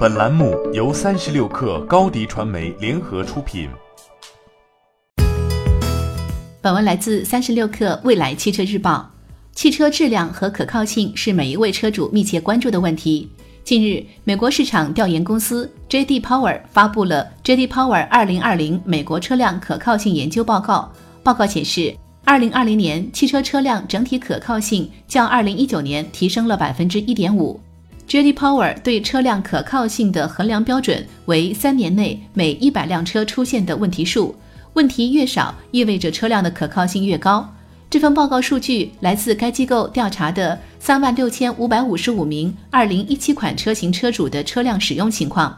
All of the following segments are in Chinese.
本栏目由三十六氪高低传媒联合出品。本文来自三十六氪未来汽车日报。汽车质量和可靠性是每一位车主密切关注的问题。近日，美国市场调研公司 J.D. Power 发布了 J.D. Power 二零二零美国车辆可靠性研究报告。报告显示，二零二零年汽车车辆整体可靠性较二零一九年提升了百分之一点五。J.D. Power 对车辆可靠性的衡量标准为三年内每一百辆车出现的问题数，问题越少，意味着车辆的可靠性越高。这份报告数据来自该机构调查的三万六千五百五十五名二零一七款车型车主的车辆使用情况。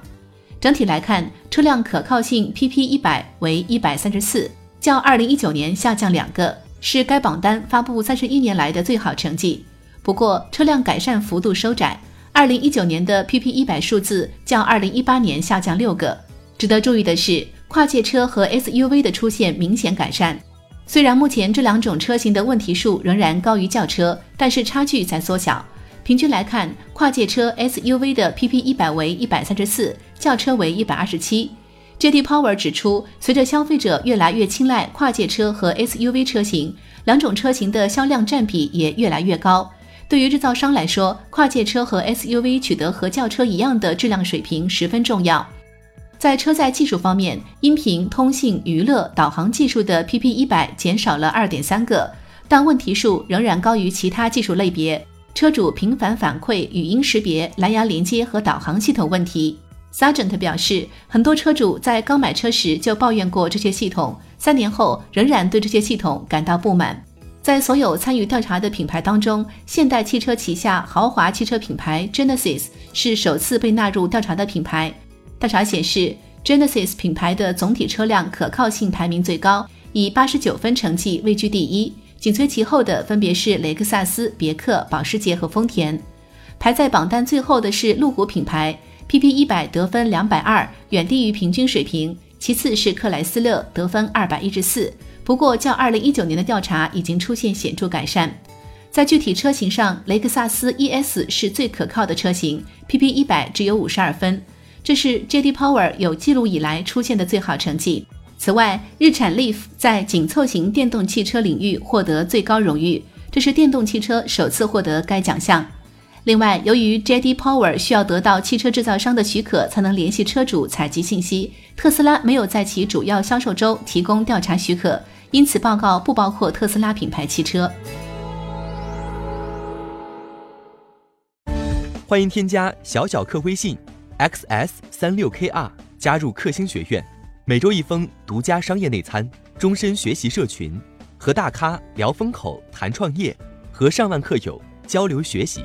整体来看，车辆可靠性 PP 一百为一百三十四，较二零一九年下降两个，是该榜单发布三十一年来的最好成绩。不过，车辆改善幅度收窄。二零一九年的 PP 一百数字较二零一八年下降六个。值得注意的是，跨界车和 SUV 的出现明显改善。虽然目前这两种车型的问题数仍然高于轿车，但是差距在缩小。平均来看，跨界车 SUV 的 PP 一百为一百三十四，轿车为一百二十七。JD Power 指出，随着消费者越来越青睐跨界车和 SUV 车型，两种车型的销量占比也越来越高。对于制造商来说，跨界车和 SUV 取得和轿车一样的质量水平十分重要。在车载技术方面，音频、通信、娱乐、导航技术的 PP 一百减少了二点三个，但问题数仍然高于其他技术类别。车主频繁反馈语音识别、蓝牙连接和导航系统问题。Sargent 表示，很多车主在刚买车时就抱怨过这些系统，三年后仍然对这些系统感到不满。在所有参与调查的品牌当中，现代汽车旗下豪华汽车品牌 Genesis 是首次被纳入调查的品牌。调查显示，Genesis 品牌的总体车辆可靠性排名最高，以八十九分成绩位居第一，紧随其后的分别是雷克萨斯、别克、保时捷和丰田。排在榜单最后的是路虎品牌，PP 一百得分两百二，远低于平均水平。其次是克莱斯勒，得分二百一十四。不过，较二零一九年的调查已经出现显著改善。在具体车型上，雷克萨斯 ES 是最可靠的车型，PP 一百只有五十二分，这是 JD Power 有记录以来出现的最好成绩。此外，日产 Leaf 在紧凑型电动汽车领域获得最高荣誉，这是电动汽车首次获得该奖项。另外，由于 JD Power 需要得到汽车制造商的许可才能联系车主采集信息，特斯拉没有在其主要销售州提供调查许可。因此，报告不包括特斯拉品牌汽车。欢迎添加小小客微信，xs 三六 kr，加入克星学院，每周一封独家商业内参，终身学习社群，和大咖聊风口、谈创业，和上万客友交流学习。